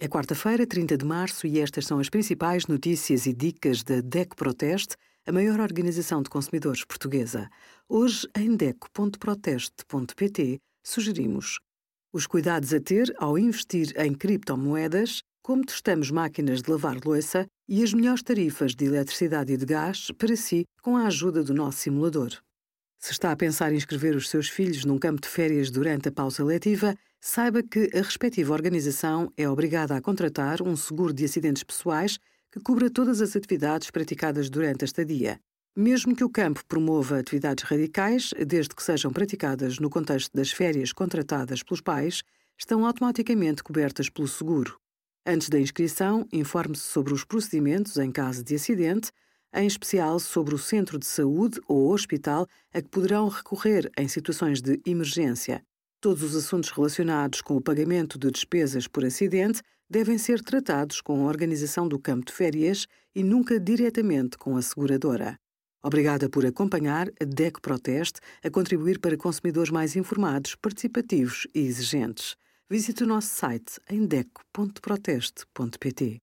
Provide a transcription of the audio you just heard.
É quarta-feira, 30 de março, e estas são as principais notícias e dicas da DECO Proteste, a maior organização de consumidores portuguesa. Hoje, em DECO.proteste.pt, sugerimos os cuidados a ter ao investir em criptomoedas, como testamos máquinas de lavar louça e as melhores tarifas de eletricidade e de gás para si com a ajuda do nosso simulador. Se está a pensar em inscrever os seus filhos num campo de férias durante a pausa letiva, saiba que a respectiva organização é obrigada a contratar um seguro de acidentes pessoais que cubra todas as atividades praticadas durante a estadia. Mesmo que o campo promova atividades radicais, desde que sejam praticadas no contexto das férias contratadas pelos pais, estão automaticamente cobertas pelo seguro. Antes da inscrição, informe-se sobre os procedimentos em caso de acidente, em especial sobre o centro de saúde ou hospital a que poderão recorrer em situações de emergência. Todos os assuntos relacionados com o pagamento de despesas por acidente devem ser tratados com a organização do campo de férias e nunca diretamente com a seguradora. Obrigada por acompanhar a DECO Proteste a contribuir para consumidores mais informados, participativos e exigentes. Visite o nosso site em deco.proteste.pt.